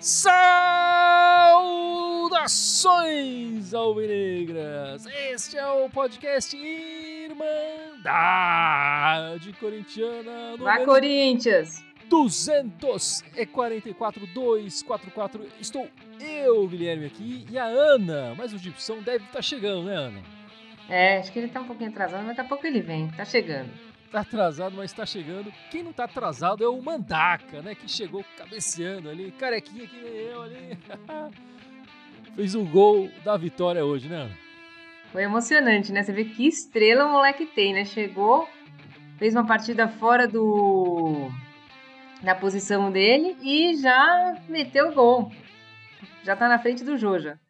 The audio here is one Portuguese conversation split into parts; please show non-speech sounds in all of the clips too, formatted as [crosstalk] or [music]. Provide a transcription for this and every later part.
Saudações alvinegras! Este é o podcast Irmandade Corintiana. Vai, Corinthians! 244 244. Estou eu, Guilherme, aqui e a Ana. Mas o Gibson deve estar tá chegando, né, Ana? É, acho que ele tá um pouquinho atrasado, mas daqui a pouco ele vem. Tá chegando. Tá atrasado, mas tá chegando. Quem não tá atrasado é o Mandaca, né? Que chegou cabeceando ali, carequinha que nem eu ali. [laughs] Fez o gol da vitória hoje, né, Ana? Foi emocionante, né? Você vê que estrela o moleque tem, né? Chegou, fez uma partida fora do na posição dele e já meteu o gol. Já tá na frente do Joja.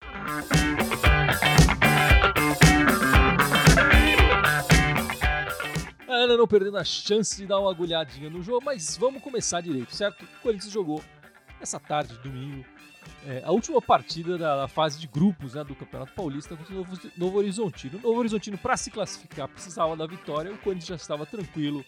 Não perdendo a chance de dar uma agulhadinha no jogo, mas vamos começar direito, certo? O Corinthians jogou essa tarde, domingo, é, a última partida da, fase de grupos né, do Campeonato Paulista contra o Novo, Novo Horizontino. O Novo Horizontino, para se classificar, precisava da vitória. O Corinthians já estava tranquilo,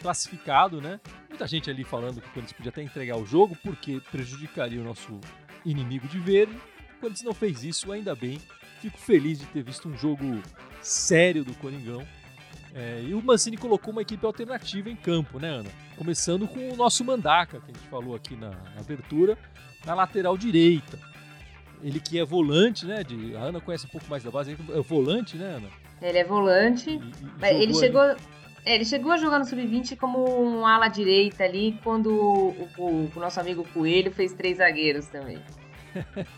classificado, né? Muita gente ali falando que o Corinthians podia até entregar o jogo porque prejudicaria o nosso inimigo de verde. O Corinthians não fez isso, ainda bem. Fico feliz de ter visto um jogo sério do Coringão. É, e o Mancini colocou uma equipe alternativa em campo, né, Ana? Começando com o nosso Mandaca, que a gente falou aqui na, na abertura, na lateral direita. Ele que é volante, né? De, a Ana conhece um pouco mais da base, é volante, né, Ana? Ele é volante. E, e ele chegou. Ali é, ele chegou a jogar no Sub-20 como um ala direita ali, quando o, o, o nosso amigo Coelho fez três zagueiros também. [laughs]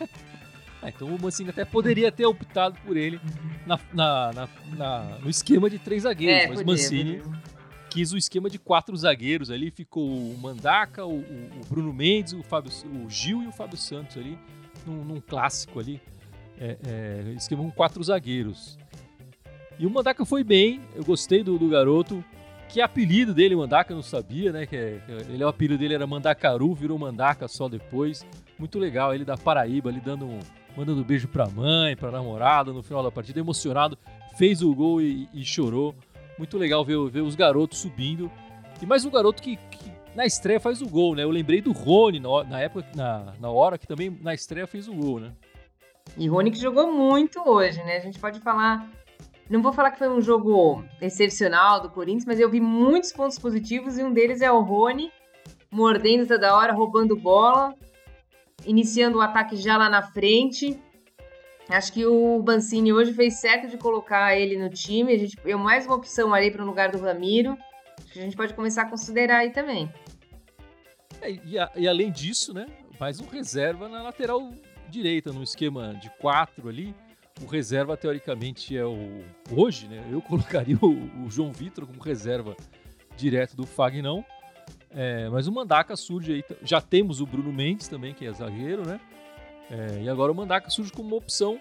ah, então o Mancini até poderia ter optado por ele na, na, na, no esquema de três zagueiros, é, mas o Mancini podia. quis o esquema de quatro zagueiros ali, ficou o Mandaca, o, o Bruno Mendes, o, Fábio, o Gil e o Fábio Santos ali, num, num clássico ali, é, é, esquema com quatro zagueiros. E o Mandaka foi bem, eu gostei do, do garoto. Que apelido dele, Mandaka, eu não sabia, né? Que é, ele, o apelido dele era Mandacaru, virou Mandaka só depois. Muito legal, ele da Paraíba, ali dando um, mandando beijo pra mãe, pra namorada no final da partida, emocionado, fez o gol e, e chorou. Muito legal ver, ver os garotos subindo. E mais um garoto que, que, na estreia faz o gol, né? Eu lembrei do Rony na, na época, na, na hora que também na estreia fez o gol, né? E Rony que jogou muito hoje, né? A gente pode falar não vou falar que foi um jogo excepcional do Corinthians, mas eu vi muitos pontos positivos e um deles é o Rony mordendo toda hora, roubando bola, iniciando o ataque já lá na frente. Acho que o Bancini hoje fez certo de colocar ele no time. A gente é mais uma opção ali para o lugar do Ramiro. a gente pode começar a considerar aí também. É, e, a, e, além disso, né, mais um reserva na lateral direita, no esquema de quatro ali o reserva teoricamente é o hoje, né? Eu [laughs] colocaria o, o João Vitor como reserva direto do Fagnão. É, mas o Mandaca surge aí. Já temos o Bruno Mendes também, que é zagueiro, né? É, e agora o Mandaca surge como uma opção,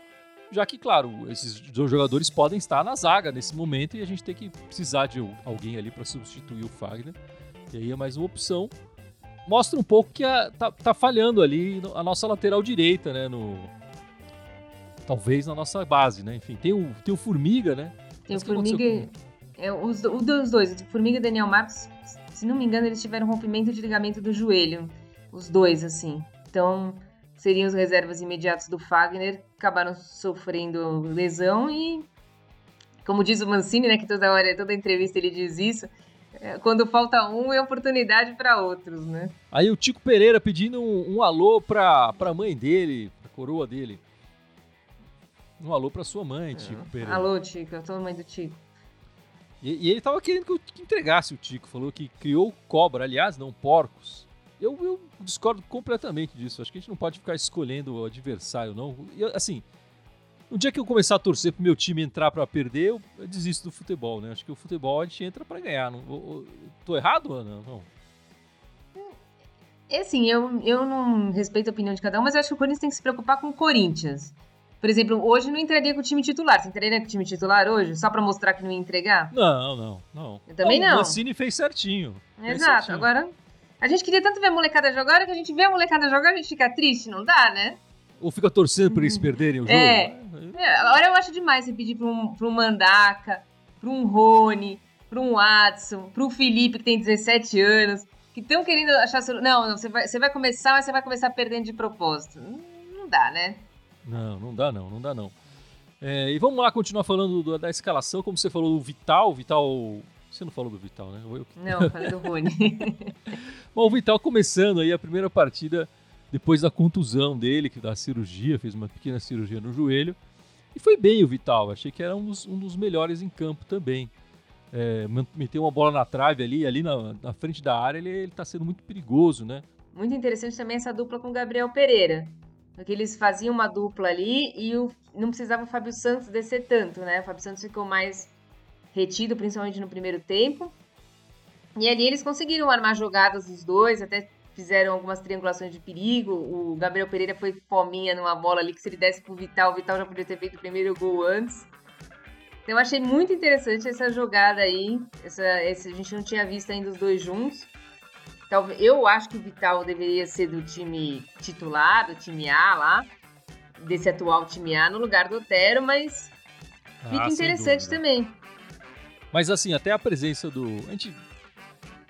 já que, claro, esses dois jogadores podem estar na zaga nesse momento e a gente tem que precisar de alguém ali para substituir o Fagner. E aí é mais uma opção. Mostra um pouco que a, tá, tá falhando ali a nossa lateral direita, né? No, talvez na nossa base, né? Enfim, tem o, tem o Formiga, né? Tem Mas o Formiga. É, os, os dois, o Formiga e Daniel Marcos, se não me engano, eles tiveram rompimento de ligamento do joelho. Os dois, assim. Então, seriam os reservas imediatos do Fagner, acabaram sofrendo lesão e, como diz o Mancini, né, que toda hora, toda entrevista ele diz isso, é, quando falta um é oportunidade para outros, né? Aí o Tico Pereira pedindo um, um alô para a mãe dele, a coroa dele. Um alô pra sua mãe, Tico é. Pereira. Alô, Tico, eu sou a mãe do Tico. E, e, ele tava querendo que eu entregasse o Tico, falou que criou cobra, aliás, não porcos. Eu, eu, discordo completamente disso. Acho que a gente não pode ficar escolhendo o adversário, não. E, assim, no dia que eu começar a torcer pro meu time entrar para perder, eu, eu, desisto do futebol, né? Acho que o futebol a gente entra para ganhar. Não, eu, tô errado, Ana? Não. É assim, eu, eu não respeito a opinião de cada um, mas eu acho que o Corinthians tem que se preocupar com o Corinthians. Por exemplo, hoje não entraria com o time titular. Você entraria com o time titular hoje? Só pra mostrar que não ia entregar? Não, não, não. Eu também não. O Mancini fez certinho. Fez Exato. Certinho. Agora, a gente queria tanto ver a molecada jogar, que a gente vê a molecada jogar, a gente fica triste, não dá, né? Ou fica torcendo pra eles perderem o jogo? É. é. Agora eu acho demais você pedir pra um, pra um Mandaca, para um Rony, para um Watson, para o Felipe, que tem 17 anos, que estão querendo achar. Não, não, você vai, você vai começar, mas você vai começar perdendo de propósito. Não, não dá, né? Não, não dá não, não dá não. É, e vamos lá continuar falando do, da escalação, como você falou do Vital, Vital. Você não falou do Vital, né? Eu... Não, falei do Rony. [laughs] Bom, o Vital começando aí a primeira partida depois da contusão dele, que da cirurgia, fez uma pequena cirurgia no joelho. E foi bem o Vital, achei que era um dos, um dos melhores em campo também. É, meteu uma bola na trave ali, ali na, na frente da área, ele, está sendo muito perigoso, né? Muito interessante também essa dupla com o Gabriel Pereira. Porque eles faziam uma dupla ali e o, não precisava o Fábio Santos descer tanto, né? O Fábio Santos ficou mais retido, principalmente no primeiro tempo. E ali eles conseguiram armar jogadas os dois, até fizeram algumas triangulações de perigo. O Gabriel Pereira foi fominha numa bola ali que se ele desse pro Vital, o Vital já podia ter feito o primeiro gol antes. Então eu achei muito interessante essa jogada aí. Essa, essa, a gente não tinha visto ainda os dois juntos. Talvez, eu acho que o Vital deveria ser do time titular, do time A lá, desse atual time A, no lugar do Otero, mas ah, fica interessante também. Mas assim, até a presença do. A gente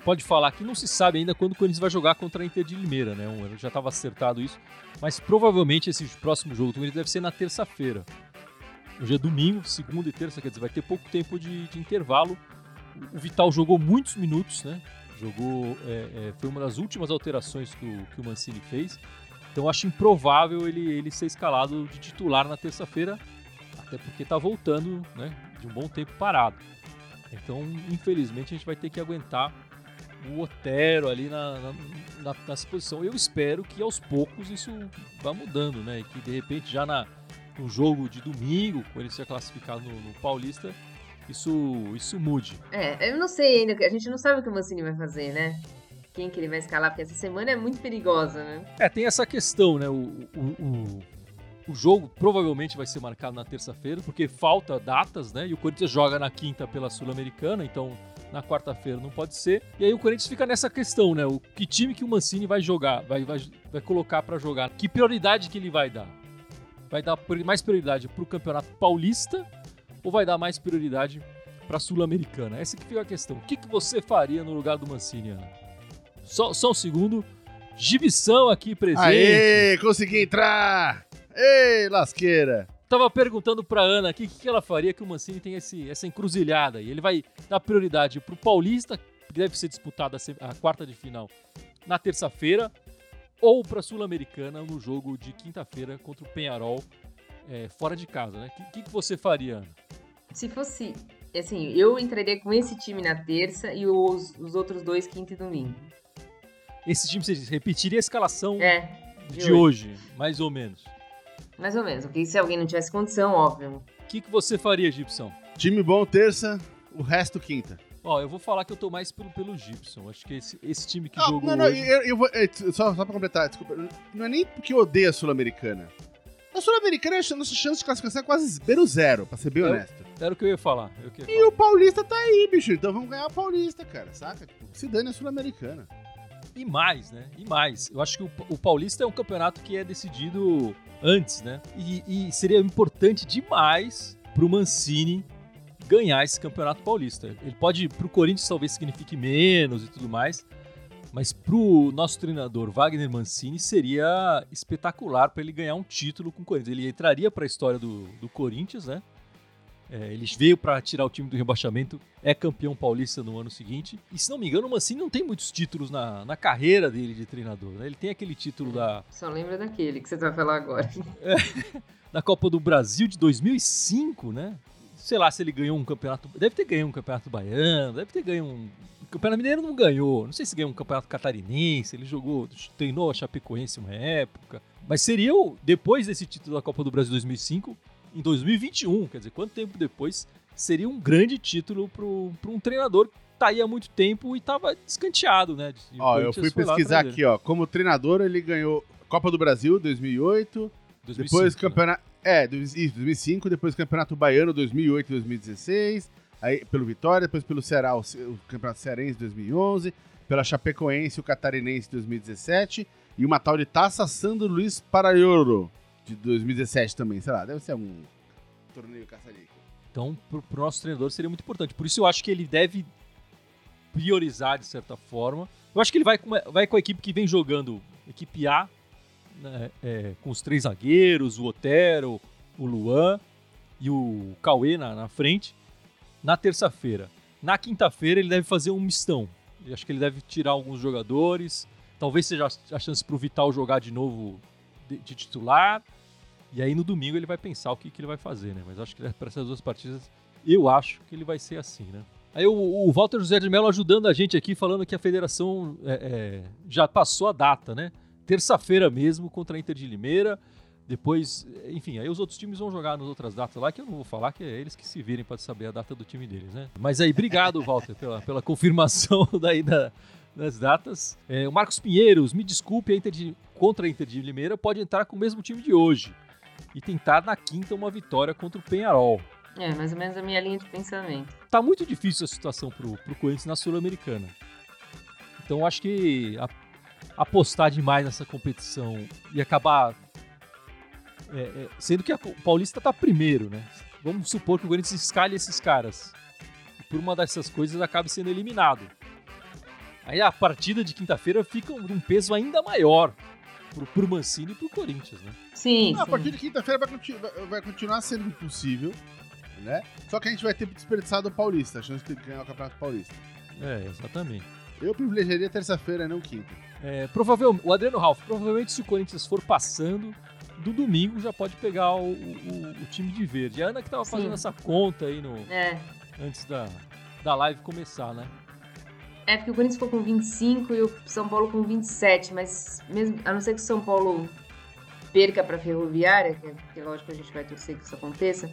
pode falar que não se sabe ainda quando o Corinthians vai jogar contra a Inter de Limeira, né? já estava acertado isso. Mas provavelmente esse próximo jogo do Corinthians deve ser na terça-feira. Hoje é domingo, segunda e terça, quer dizer, vai ter pouco tempo de, de intervalo. O Vital jogou muitos minutos, né? Jogou. É, é, foi uma das últimas alterações que o, que o Mancini fez. Então acho improvável ele, ele ser escalado de titular na terça-feira, até porque está voltando né, de um bom tempo parado. Então, infelizmente, a gente vai ter que aguentar o Otero ali na, na, na, nessa posição. Eu espero que aos poucos isso vá mudando, né? E que de repente já na, no jogo de domingo, quando ele ser classificado no, no Paulista, isso, isso mude. É, eu não sei ainda, a gente não sabe o que o Mancini vai fazer, né? Quem que ele vai escalar, porque essa semana é muito perigosa, né? É, tem essa questão, né? O, o, o, o jogo provavelmente vai ser marcado na terça-feira, porque falta datas, né? E o Corinthians joga na quinta pela Sul-Americana, então na quarta-feira não pode ser. E aí o Corinthians fica nessa questão, né? O que time que o Mancini vai jogar, vai, vai, vai colocar para jogar? Que prioridade que ele vai dar? Vai dar mais prioridade para o Campeonato Paulista ou vai dar mais prioridade para a Sul-Americana? Essa que fica a questão. O que, que você faria no lugar do Mancini, Ana? Só, só um segundo. Gibição aqui presente. Aê, consegui entrar! Ei, lasqueira! Tava perguntando pra Ana aqui o que, que ela faria que o Mancini tem esse, essa encruzilhada. E ele vai dar prioridade pro Paulista, que deve ser disputado a, a quarta de final na terça-feira, ou pra Sul-Americana no jogo de quinta-feira contra o Penharol, é, fora de casa, né? O que, que, você faria, Ana? Se fosse, assim, eu entraria com esse time na terça e os, os outros dois quinta e domingo. Esse time, você repetiria a escalação é, de, de hoje. hoje, mais ou menos. Mais ou menos, porque se alguém não tivesse condição, óbvio. O que, que você faria, Gibson? Time bom terça, o resto quinta. Ó, eu vou falar que eu tô mais pelo, pelo Gibson. Acho que esse, esse time que não, jogou. Não, não, hoje... eu, eu vou. É, só, só pra completar, desculpa. Não é nem porque eu odeio a Sul-Americana. A Sul-Americana, a nossa chance de classificação é quase beiro zero, pra ser bem eu, honesto. Era o que eu ia falar. Eu e falar. o Paulista tá aí, bicho. Então vamos ganhar o Paulista, cara, saca? Tipo, se dane a Sul-Americana. E mais, né? E mais. Eu acho que o, o Paulista é um campeonato que é decidido antes, né? E, e seria importante demais pro Mancini ganhar esse campeonato paulista. Ele pode, pro Corinthians talvez signifique menos e tudo mais, mas pro nosso treinador Wagner Mancini seria espetacular para ele ganhar um título com o Corinthians. Ele entraria para a história do, do Corinthians, né? É, ele veio para tirar o time do rebaixamento, é campeão paulista no ano seguinte. E se não me engano, o Mancini não tem muitos títulos na, na carreira dele de treinador. Né? Ele tem aquele título da. Só lembra daquele que você vai falar agora. É, [laughs] da Copa do Brasil de 2005, né? Sei lá se ele ganhou um campeonato. Deve ter ganho um campeonato baiano, deve ter ganho um. O Campeonato Mineiro não ganhou. Não sei se ganhou um campeonato catarinense. Ele jogou, treinou a Chapecoense uma época. Mas seria, o, depois desse título da Copa do Brasil 2005, em 2021, quer dizer, quanto tempo depois, seria um grande título para um treinador que tá aí há muito tempo e estava descanteado, né? ó, eu fui pesquisar aqui, ó, como treinador ele ganhou Copa do Brasil 2008, 2005, depois né? campeonato, é, 2005, depois Campeonato Baiano 2008 e 2016, aí pelo Vitória, depois pelo Ceará, o, o Campeonato Cearense 2011, pela Chapecoense, o Catarinense 2017 e uma tal de Taça Sandro Luiz Paraiolo de 2017 também, sei lá, deve ser um torneio caça Então, para o nosso treinador seria muito importante. Por isso eu acho que ele deve priorizar de certa forma. Eu acho que ele vai com, vai com a equipe que vem jogando, equipe A, né, é, com os três zagueiros, o Otero, o Luan e o Cauê na, na frente, na terça-feira. Na quinta-feira ele deve fazer um mistão. Eu acho que ele deve tirar alguns jogadores. Talvez seja a chance para o Vital jogar de novo de, de, titular. E aí no domingo ele vai pensar o que, que ele vai fazer, né? Mas acho que [laughs] para essas duas partidas, eu acho que ele vai ser assim, né? Aí o, o Walter José de Mello ajudando a gente aqui, falando que a federação é, é, já passou a data, né? Terça-feira mesmo contra a Inter de Limeira. Depois, enfim, aí os outros times vão jogar nas outras datas lá, que eu não vou falar, que é eles que se virem para saber a data do time deles, né? Mas aí, obrigado, Walter, pela, pela confirmação [laughs] daí da, das datas. É, o Marcos Pinheiros, me desculpe, a Inter de, contra a Inter de Limeira pode entrar com o mesmo time de hoje e tentar na quinta uma vitória contra o Penharol. É, mais ou menos a minha linha de pensamento. Tá muito difícil a situação pro, pro Corinthians na Sul-Americana. Então acho que a, apostar demais nessa competição e acabar. É, é, sendo que a, o Paulista tá primeiro, né? Vamos supor que o Corinthians escalhe esses caras. E por uma dessas coisas acabe sendo eliminado. Aí a partida de quinta-feira fica um peso ainda maior pro, pro Mancini e pro Corinthians, né? Sim. Não, a partir de quinta-feira vai, continu vai, continuar sendo impossível, né? Só que a gente vai ter desperdiçado o Paulista, a chance de ganhar o Campeonato Paulista. É, exatamente. Eu privilegiaria terça-feira, não quinta. É, provavelmente, o Adriano Ralph, provavelmente se o Corinthians for passando, do domingo já pode pegar o, o, o time de verde. A Ana que tava Sim. fazendo essa conta aí no, é. antes da, da live começar, né? É, porque o Corinthians ficou com 25 e o São Paulo com 27, mas mesmo, a não ser que o São Paulo perca para a Ferroviária, que, é, que é lógico que a gente vai torcer que isso aconteça,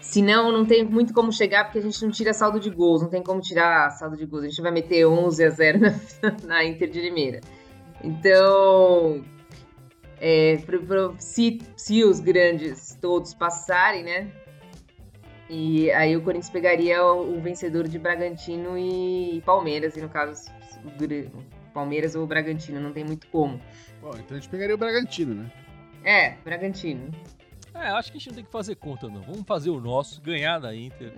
senão não tem muito como chegar, porque a gente não tira saldo de gols, não tem como tirar saldo de gols, a gente vai meter 11 a 0 [laughs] na, na Inter de Limeira. Então, é, pro, pro, se, se os grandes todos passarem, né, e aí o Corinthians pegaria o, o vencedor de Bragantino e Palmeiras, e no caso, Palmeiras ou Bragantino, não tem muito como. Bom, então a gente pegaria o Bragantino, né? É, Bragantino. É, acho que a gente não tem que fazer conta, não. Vamos fazer o nosso, ganhar da Inter.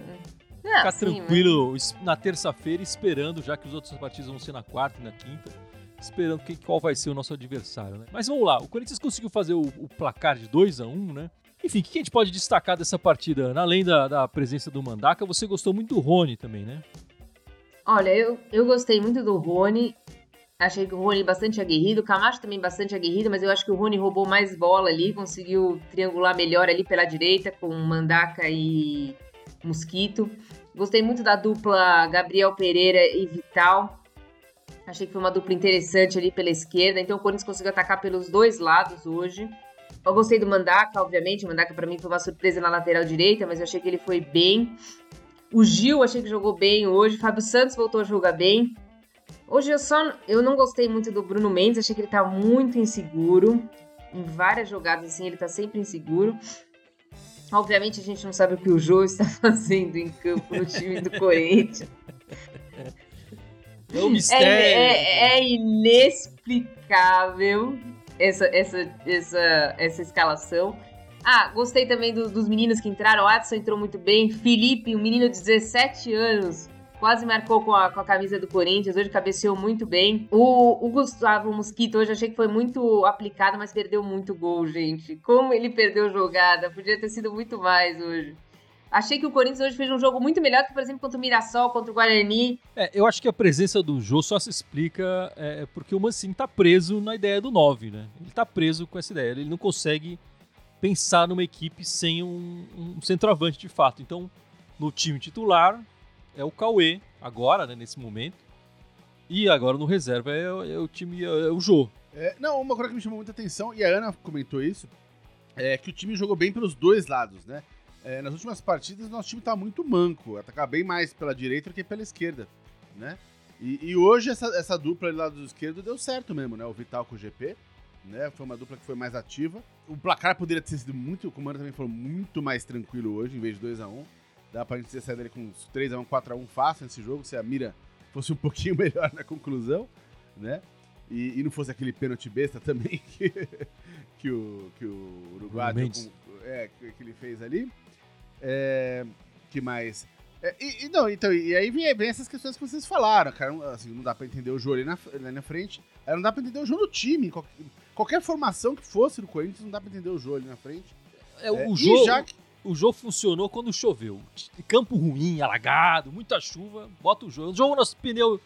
Ficar sim, tranquilo mas... na terça-feira, esperando, já que os outros partidos vão ser na quarta e na quinta. Esperando que, qual vai ser o nosso adversário, né? Mas vamos lá, o Corinthians conseguiu fazer o, o placar de 2 a 1 um, né? Enfim, o que a gente pode destacar dessa partida? Além da, da presença do Mandaka, você gostou muito do Rony também, né? Olha, eu, eu gostei muito do Rony. Achei que o Rony bastante aguerrido, o Camacho também bastante aguerrido, mas eu acho que o Rony roubou mais bola ali, conseguiu triangular melhor ali pela direita com Mandaka e Mosquito. Gostei muito da dupla Gabriel Pereira e Vital. Achei que foi uma dupla interessante ali pela esquerda, então o Corinthians conseguiu atacar pelos dois lados hoje. Eu gostei do Mandaka, obviamente. O Mandaka para mim foi uma surpresa na lateral direita, mas eu achei que ele foi bem. O Gil achei que jogou bem hoje. O Fábio Santos voltou a jogar bem. Hoje eu só eu não gostei muito do Bruno Mendes, achei que ele tá muito inseguro. Em várias jogadas assim, ele tá sempre inseguro. Obviamente a gente não sabe o que o Jô está [laughs] fazendo em campo no time do [laughs] Corinthians. É um mistério. É, é, é inexplicável essa, essa, essa, essa escalação. Ah, gostei também do, dos meninos que entraram. O Adson entrou muito bem. Felipe, um menino de 17 anos, quase marcou com a, com a camisa do Corinthians. Hoje cabeceou muito bem. O, o Gustavo Mosquito hoje achei que foi muito aplicado, mas perdeu muito gol, gente. Como ele perdeu jogada. Podia ter sido muito mais hoje. Achei que o Corinthians hoje fez um jogo muito melhor que, por exemplo, contra o Mirassol, contra o Guarani. É, eu acho que a presença do Jô só se explica é, porque o Mancini tá preso na ideia do 9, né? Ele tá preso com essa ideia. Ele não consegue pensar numa equipe sem um, um centroavante de fato. Então, no time titular é o Cauê, agora, né, nesse momento. E agora no reserva é, é o time, é, é o Jô. É, não, uma coisa que me chamou muita atenção, e a Ana comentou isso, é que o time jogou bem pelos dois lados, né? É, nas últimas partidas, nosso time tá muito manco. Atacar bem mais pela direita do que pela esquerda, né? E, e hoje essa, essa dupla ali lado esquerdo deu certo mesmo, né? O Vital com o GP, né? Foi uma dupla que foi mais ativa. O placar poderia ter sido muito, o Mano também falou, muito mais tranquilo hoje, em vez de 2x1. Dá pra gente ter saído ali com 3x1, 4x1 fácil nesse jogo, se a mira fosse um [laughs] pouquinho melhor na conclusão, né? E, e não fosse aquele pênalti besta também [laughs] que, que o, que o Uruguai é, que, ele fez ali. É, que mais. É, e, e, não, então, e aí vem, vem, essas questões que vocês falaram, cara. Assim, não dá pra entender o jogo ali na, ali na frente. Não dá pra entender o jogo no time. Qualquer, qualquer, formação que fosse no Corinthians, não dá pra entender o jogo ali na frente. É, o é, jogo. Que... O jogo funcionou quando choveu. Campo ruim, alagado, muita chuva, bota o jogo. O jogo nosso pneu,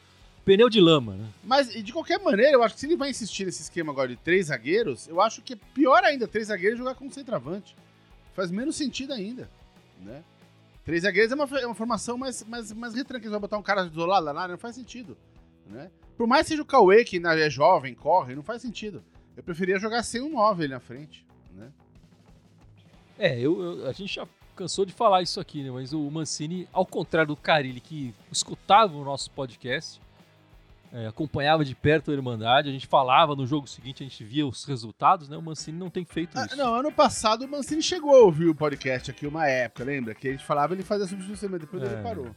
pneu de lama, né? Mas, de qualquer maneira, eu acho que se ele vai insistir nesse esquema agora de três zagueiros, eu acho que é pior ainda três zagueiros jogar com centroavante. Faz menos sentido ainda, né? Três zagueiros é uma, é uma formação mais, mais, mais. Eles vão botar um cara isolado lá na área, não faz sentido. Né? Por mais que seja o Cauê, que é jovem, corre, não faz sentido. Eu preferia jogar sem um 9 ali na frente. Né? É, eu, eu, a gente já cansou de falar isso aqui, né? Mas o Mancini, ao contrário do Carilli, que escutava o nosso podcast, é, acompanhava de perto a Irmandade, a gente falava no jogo seguinte, a gente via os resultados, né? O Mancini não tem feito ah, isso. Não, ano passado o Mancini chegou a ouvir o podcast aqui uma época, lembra? Que a gente falava ele fazia substituição, mas depois é. ele parou.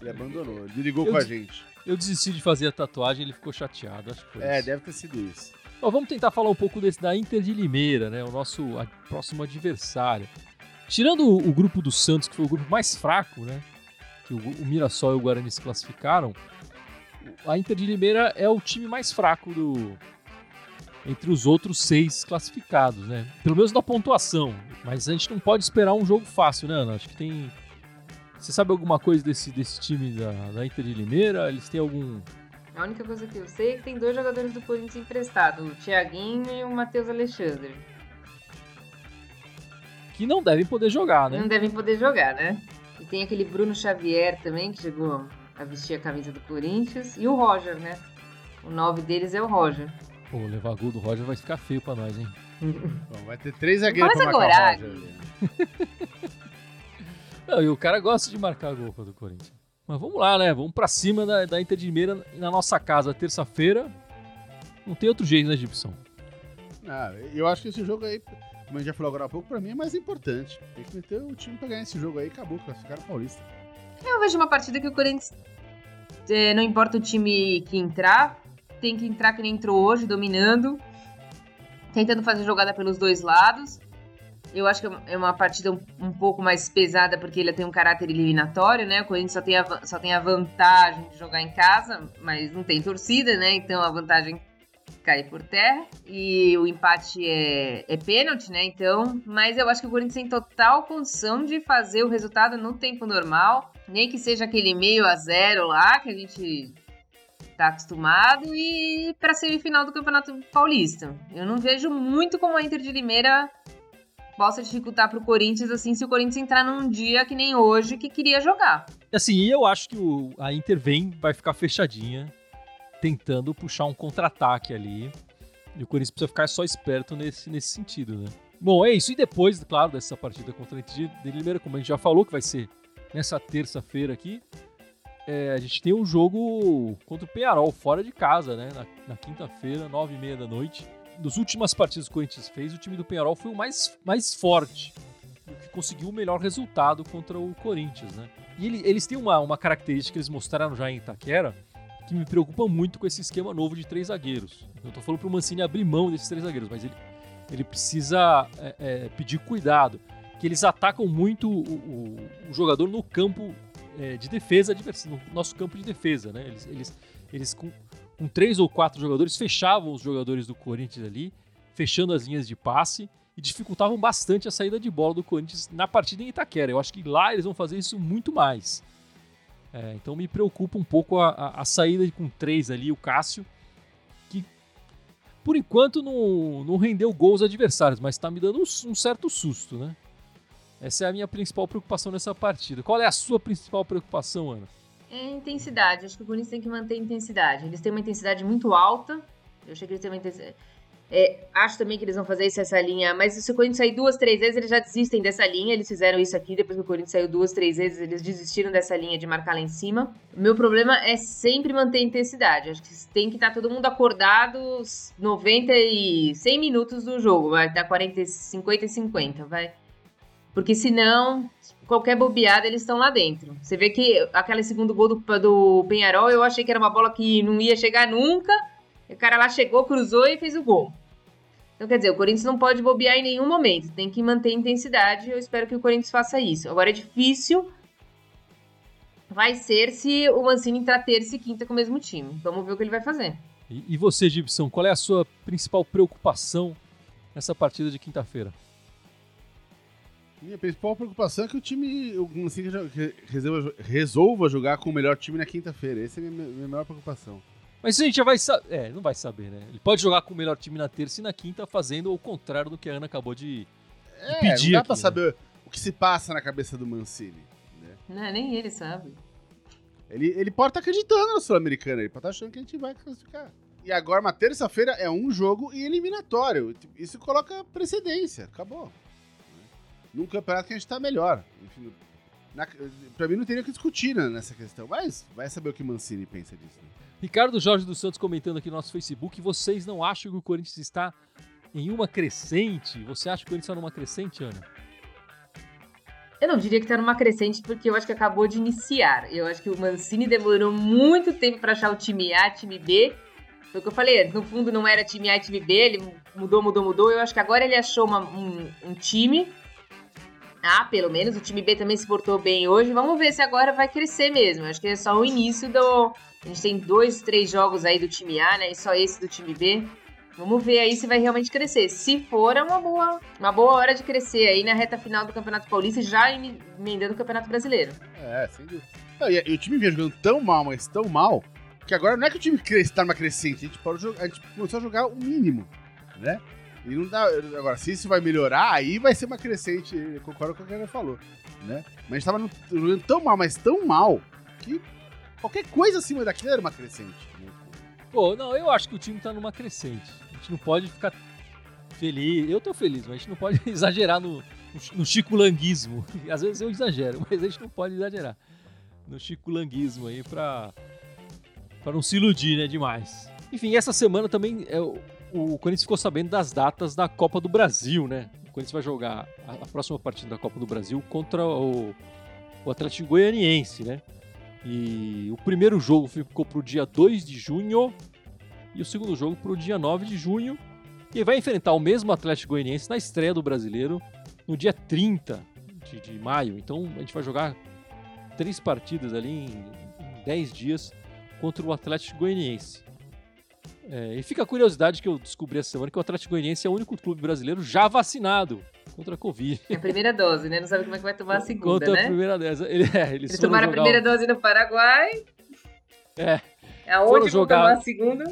Ele abandonou, ele ligou eu com a gente. Eu desisti de fazer a tatuagem ele ficou chateado, acho que foi É, isso. deve ter sido isso. Bom, vamos tentar falar um pouco desse da Inter de Limeira, né? O nosso próximo adversário. Tirando o, o, grupo do Santos, que foi o grupo mais fraco, né? Que o, o Mirassol e o Guarani se classificaram, a Inter de Limeira é o time mais fraco do entre os outros seis classificados, né? Pelo menos na pontuação. Mas a gente não pode esperar um jogo fácil, né, Ana? Acho que tem. Você sabe alguma coisa desse, desse time da, da Inter de Limeira? Eles têm algum. A única coisa que eu sei é que tem dois jogadores do Corinthians emprestados, o Thiaguinho e o Matheus Alexandre. Que não devem poder jogar, né? Não devem poder jogar, né? E tem aquele Bruno Xavier também, que chegou a vestir a camisa do Corinthians. E o Roger, né? O nove deles é o Roger. Pô, levar gol do Roger vai ficar feio pra nós, hein? Bom, vai ter três zagueiros pra marcar o Roger. Não, e o cara gosta de marcar gol contra o Corinthians. Mas vamos lá, né? Vamos pra cima da, da Inter de Limeira na nossa casa, terça-feira. Não tem outro jeito, né, Gibson? Ah, eu acho que esse jogo aí, como a gente já falou agora há pouco, pra mim é mais importante. Tem que meter o time pra ganhar esse jogo aí e acabou, classificar o Paulista. Eu vejo uma partida que o Corinthians, é, não importa o time que entrar, tem que entrar que nem entrou hoje, dominando, tentando fazer jogada pelos dois lados. Eu acho que é uma partida um, um, pouco mais pesada porque ele tem um caráter eliminatório, né? O Corinthians só tem, a, só tem a vantagem de jogar em casa, mas não tem torcida, né? Então a vantagem cai por terra. E o empate é, é pênalti, né? Então, mas eu acho que o Corinthians tem total condição de fazer o resultado no tempo normal nem que seja aquele meio a zero lá que a gente tá acostumado e para semifinal do Campeonato Paulista. Eu não vejo muito como a Inter de Limeira possa dificultar para o Corinthians assim se o Corinthians entrar num dia que nem hoje que queria jogar. Assim, eu acho que o, a Inter vem, vai ficar fechadinha, tentando puxar um contra-ataque ali. E o Corinthians precisa ficar só esperto nesse, nesse sentido, né? Bom, é isso. E depois, claro, dessa partida contra a Inter de Limeira, como a gente já falou, que vai ser nessa terça-feira aqui, é, a gente tem um jogo contra o Penharol, fora de casa, né? Na, na quinta-feira, nove e meia da noite. Dos últimas partidas que o Corinthians fez, o time do Penharol foi o mais, mais forte, o que conseguiu o melhor resultado contra o Corinthians, né? E ele, eles têm uma, uma característica que eles mostraram já em Itaquera, que me preocupa muito com esse esquema novo de três zagueiros. Eu tô falando pro Mancini abrir mão desses três zagueiros, mas ele, ele precisa é, é, pedir cuidado que eles atacam muito o, o, o jogador no campo é, de defesa, no nosso campo de defesa, né? Eles, eles, eles com, com três ou quatro jogadores fechavam os jogadores do Corinthians ali, fechando as linhas de passe e dificultavam bastante a saída de bola do Corinthians na partida em Itaquera. Eu acho que lá eles vão fazer isso muito mais. É, então me preocupa um pouco a, a, a, saída com três ali, o Cássio, que por enquanto não, não rendeu gols adversários, mas está me dando um, um certo susto, né? Essa é a minha principal preocupação nessa partida. Qual é a sua principal preocupação, Ana? É a intensidade. Acho que o Corinthians tem que manter a intensidade. Eles têm uma intensidade muito alta. Eu achei que eles têm uma intensidade. É, acho também que eles vão fazer isso essa linha, mas se o Corinthians sair duas, três vezes, eles já desistem dessa linha. Eles fizeram isso aqui, depois que o Corinthians saiu duas, três vezes, eles desistiram dessa linha de marcar lá em cima. Meu problema é sempre manter a intensidade. Acho que tem que estar todo mundo acordado 90 e 100 minutos do jogo. Vai dar 40, 50 e 50, vai. Porque senão, qualquer bobeada, eles estão lá dentro. Você vê que aquele segundo gol do, do Penharol, eu achei que era uma bola que não ia chegar nunca. O cara lá chegou, cruzou e fez o gol. Então, quer dizer, o Corinthians não pode bobear em nenhum momento. Tem que manter a intensidade. Eu espero que o Corinthians faça isso. Agora é difícil vai ser se o Mancini entrar terça e quinta com o mesmo time. Vamos ver o que ele vai fazer. E, e você, Gibson, qual é a sua principal preocupação nessa partida de quinta-feira? Minha principal preocupação é que o time o Mancini resolva, resolva jogar com o melhor time na quinta-feira. Essa é a minha, minha maior preocupação. Mas a gente já vai saber. É, não vai saber, né? Ele pode jogar com o melhor time na terça e na quinta, fazendo o contrário do que a Ana acabou de, de é, pedir. Não dá aqui, pra né? saber o que se passa na cabeça do Mancini. Né? Não, nem ele sabe. Ele, ele pode estar tá acreditando na Sul-Americana, ele pode estar tá achando que a gente vai classificar. E agora, uma terça-feira é um jogo e eliminatório. Isso coloca precedência, acabou. Num campeonato que a gente tá melhor. Enfim, na, pra mim não teria que discutir né, nessa questão, mas vai saber o que Mancini pensa disso. Né? Ricardo Jorge dos Santos comentando aqui no nosso Facebook: vocês não acham que o Corinthians está em uma crescente? Você acha que o Corinthians está numa crescente, Ana? Eu não diria que está numa crescente, porque eu acho que acabou de iniciar. Eu acho que o Mancini demorou muito tempo para achar o time A, time B. Foi o que eu falei, no fundo não era time A e time B, ele mudou, mudou, mudou. Eu acho que agora ele achou uma, um, um time A, pelo menos. O time B também se portou bem hoje. Vamos ver se agora vai crescer mesmo. Acho que é só o início do. A gente tem dois, três jogos aí do time A, né? E só esse do time B. Vamos ver aí se vai realmente crescer. Se for, é uma boa, uma boa hora de crescer aí na reta final do Campeonato Paulista, já emendando o Campeonato Brasileiro. É, sem dúvida. E, o time vinha jogando tão mal, mas tão mal, que agora não é que o time está numa crescente, a gente, jogar, a gente começou a jogar o mínimo, né? E não dá. Agora, se isso vai melhorar, aí vai ser uma crescente, eu concordo com o que Ana falou, né? Mas a gente tava jogando tão mal, mas tão mal, que qualquer coisa acima daquilo era uma crescente. Pô, não, eu acho que o time tá numa crescente. A gente não pode ficar feliz. Eu tô feliz, mas a gente não pode [laughs] exagerar no, no chiculanguismo. [laughs] Às vezes eu exagero, [laughs] mas a gente não pode exagerar no chiculanguismo aí pra, pra não se iludir, né, demais. Enfim, essa semana também é, o, o Corinthians ficou sabendo das datas da Copa do Brasil, né? O Corinthians vai jogar a, a próxima partida da Copa do Brasil contra o, o Atlético Goianiense, né? E o primeiro jogo ficou para o dia 2 de junho e o segundo jogo para o dia 9 de junho. E vai enfrentar o mesmo Atlético Goianiense na estreia do brasileiro no dia 30 de, de maio. Então a gente vai jogar três partidas ali em, em 10 dias contra o Atlético Goianiense. É, e fica a curiosidade que eu descobri essa semana que o Atlético Goianiense é o único clube brasileiro já vacinado contra a Covid. É a primeira dose, né? Não sabe como é que vai tomar a segunda, contra né? a primeira dose. Ele, é, eles, eles tomaram a primeira dose no Paraguai. É. Aonde vão tomar a segunda?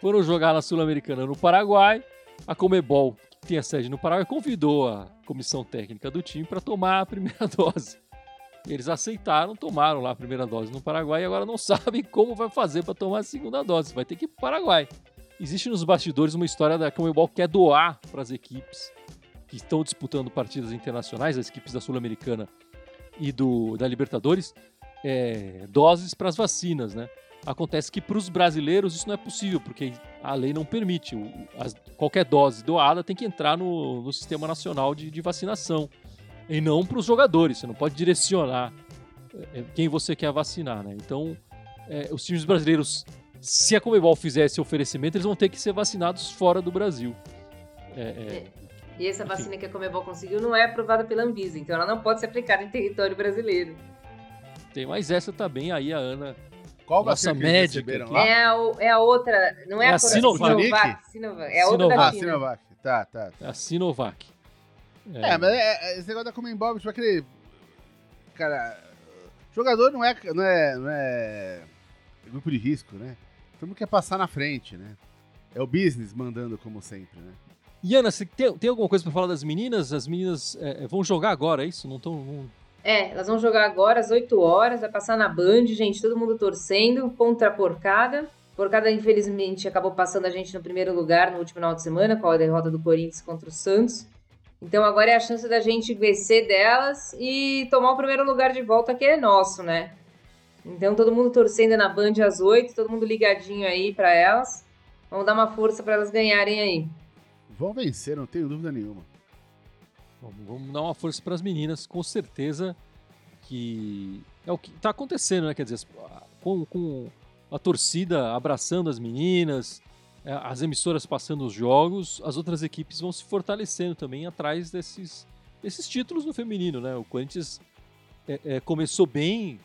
Foram jogar na Sul-Americana no Paraguai. A Comebol, que tem a sede no Paraguai, convidou a comissão técnica do time para tomar a primeira [laughs] dose. Eles aceitaram, tomaram lá a primeira dose no Paraguai e agora não [laughs] sabem como vai fazer para tomar a segunda dose. Vai ter que ir para o Paraguai. Existe nos bastidores uma história da Comebol que quer doar para as equipes que estão disputando partidas internacionais, as equipes da Sul-Americana e do, da Libertadores, é, doses para as vacinas, né? Acontece que para os brasileiros isso não é possível, porque a lei não permite. As, qualquer dose doada tem que entrar no, no sistema nacional de, de vacinação. E não para os jogadores. Você não pode direcionar é, quem você quer vacinar, né? Então, é, os times brasileiros, se a Comebol fizer esse oferecimento, eles vão ter que ser vacinados fora do Brasil. É, é e essa vacina que a Comebol conseguiu não é aprovada pela Anvisa, então ela não pode ser aplicada em território brasileiro. Tem mais essa também aí, a Ana. Qual nossa médica? É a, é a outra, não é, É a, a Sinovac. Sinovac. Sinovac. É a outra Sinovac. Ah. Sinovac. Tá, tá. A Sinovac. É, mas é- é- esse negócio da Comembol, tipo aquele. Cara, jogador não é, não é, não é grupo de risco, né? Todo mundo quer passar na frente, né? É o business mandando, como sempre, né? E Ana, você tem, tem alguma coisa pra falar das meninas? As meninas é, vão jogar agora, é isso? Não estão. É, elas vão jogar agora às 8 horas, vai passar na Band, gente, todo mundo torcendo contra a Porcada. Porcada, infelizmente, acabou passando a gente no primeiro lugar no último final de semana, com a derrota do Corinthians contra o Santos. Então agora é a chance da gente vencer delas e tomar o primeiro lugar de volta, que é nosso, né? Então todo mundo torcendo na Band às 8, todo mundo ligadinho aí pra elas. Vamos dar uma força pra elas ganharem aí. Vão vencer, não tenho dúvida nenhuma. Vamos, vamos dar uma força para as meninas, com certeza que é o que está acontecendo, né? Quer dizer, com, com a torcida abraçando as meninas, as emissoras passando os jogos, as outras equipes vão se fortalecendo também atrás desses, desses títulos no feminino, né? O Corinthians é, é, começou bem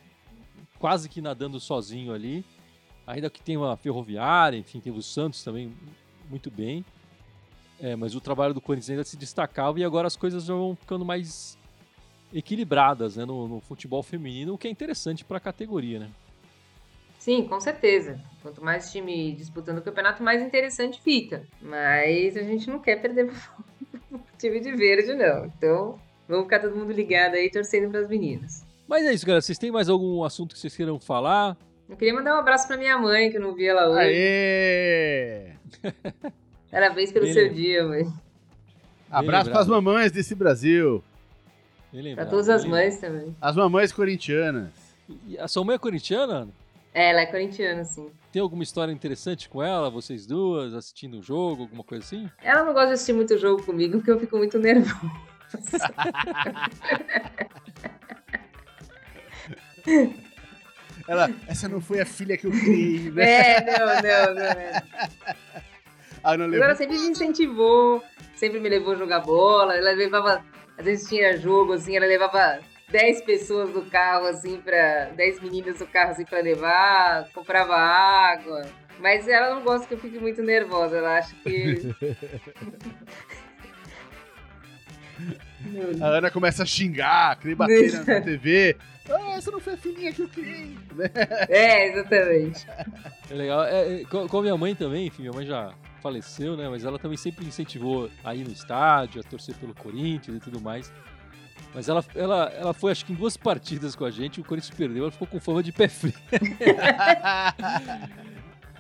quase que nadando sozinho ali. Ainda que tem uma ferroviária, enfim, tem o Santos também muito bem. É, mas o trabalho do Corinthians ainda se destacava e agora as coisas já vão ficando mais equilibradas né, no, no futebol feminino, o que é interessante para a categoria, né? Sim, com certeza. Quanto mais time disputando o campeonato, mais interessante fica. Mas a gente não quer perder [laughs] o time de verde, não. Então, vamos ficar todo mundo ligado aí, torcendo para as meninas. Mas é isso, galera. Vocês têm mais algum assunto que vocês queiram falar? Eu queria mandar um abraço para minha mãe, que eu não vi ela hoje. Aê! [laughs] Parabéns pelo Beleza. seu dia, mãe. Abraço para as mamães desse Brasil. Para todas as mães também. As mamães corintianas. E a sua mãe é corintiana? É, ela é corintiana, sim. Tem alguma história interessante com ela, vocês duas, assistindo o jogo, alguma coisa assim? Ela não gosta de assistir muito jogo comigo porque eu fico muito nervosa. ela, essa não foi a filha que eu criei, né? É, não, não, não. É. Ah, não Ela sempre me incentivou, sempre me levou a jogar bola. Ela levava, às vezes tinha jogo, assim, ela levava 10 pessoas no carro, assim, para 10 meninas no carro, assim, pra levar, comprava água. Mas ela não gosta que eu fique muito nervosa, ela acha que. [laughs] a Ana começa a xingar, querer bater na TV. Ah, essa não foi a filhinha que eu criei. É, exatamente. É legal. É, é, com a minha mãe também, enfim, minha mãe já faleceu, né? Mas ela também sempre incentivou a ir no estádio, a torcer pelo Corinthians e tudo mais. Mas ela, ela, ela foi, acho que em duas partidas com a gente, o Corinthians perdeu, ela ficou com fama de pé frio. [laughs]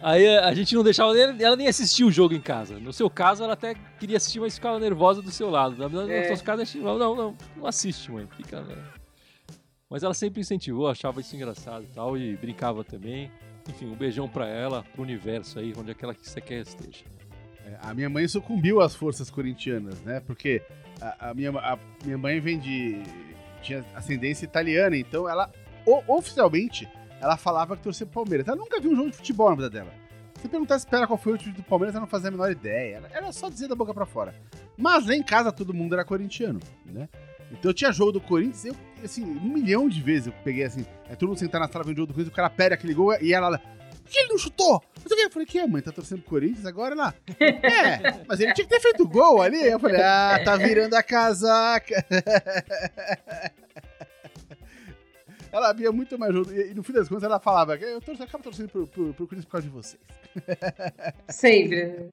Aí a gente não deixava ela nem assistir o jogo em casa. No seu caso, ela até queria assistir, mas ficava nervosa do seu lado. Na é. nosso caso, não, não, não, não assiste, mãe. Fica. Né? Mas ela sempre incentivou, achava isso engraçado e tal, e brincava também. Enfim, um beijão pra ela, pro universo aí, onde é que ela que você quer esteja. A minha mãe sucumbiu às forças corintianas, né? Porque a, a, minha, a minha mãe vem de. tinha ascendência italiana, então ela, o, oficialmente, ela falava que torcia pro Palmeiras. Ela nunca viu um jogo de futebol na vida dela. Se perguntar se espera qual foi o time do Palmeiras, ela não fazia a menor ideia. Ela, ela só dizia da boca para fora. Mas lá em casa todo mundo era corintiano, né? Então eu tinha jogo do Corinthians, eu, assim, um milhão de vezes eu peguei assim, é todo mundo sentar na sala vendo o jogo do Corinthians, o cara perde aquele gol e ela por que ele não chutou? Eu falei, que é, mãe? Tá torcendo pro Corinthians agora lá? É, mas ele tinha que ter feito gol ali. Eu falei, ah, tá virando a casaca. Ela via muito mais jogo. E no fim das contas ela falava, eu, torço, eu acabo torcendo pro, pro, pro Corinthians por causa de vocês. Sempre.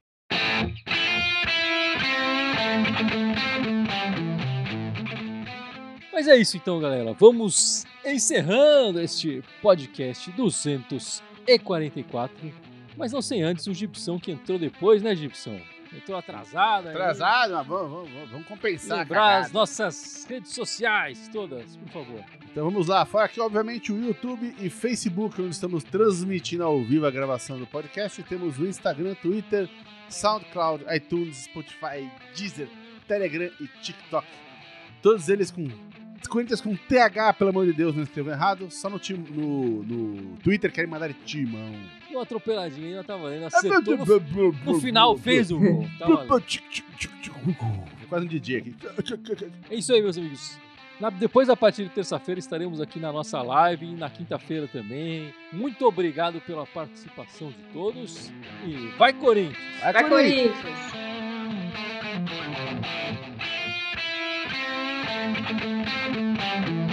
Mas é isso então, galera. Vamos encerrando este podcast 244. Mas não sem antes o Gibson que entrou depois, né, Gibson? Entrou atrasado. Atrasado, mas vamos, vamos, vamos compensar. Lembrar as nossas redes sociais todas, por favor. Então vamos lá. Fora aqui, obviamente, o YouTube e Facebook, onde estamos transmitindo ao vivo a gravação do podcast. Temos o Instagram, Twitter, SoundCloud, iTunes, Spotify, Deezer, Telegram e TikTok. Todos eles com Corinthians com TH, pelo amor de Deus, não escreveu errado. Só no, tim, no, no Twitter querem mandar timão. Uma atropeladinha ainda tá valendo. Acertou no, no final, fez o gol. Tá Quase um DJ aqui. É isso aí, meus amigos. Na, depois, a partir de terça-feira, estaremos aqui na nossa live e na quinta-feira também. Muito obrigado pela participação de todos. E vai, Corinthians! Vai, vai Corinthians! Corinthians. You.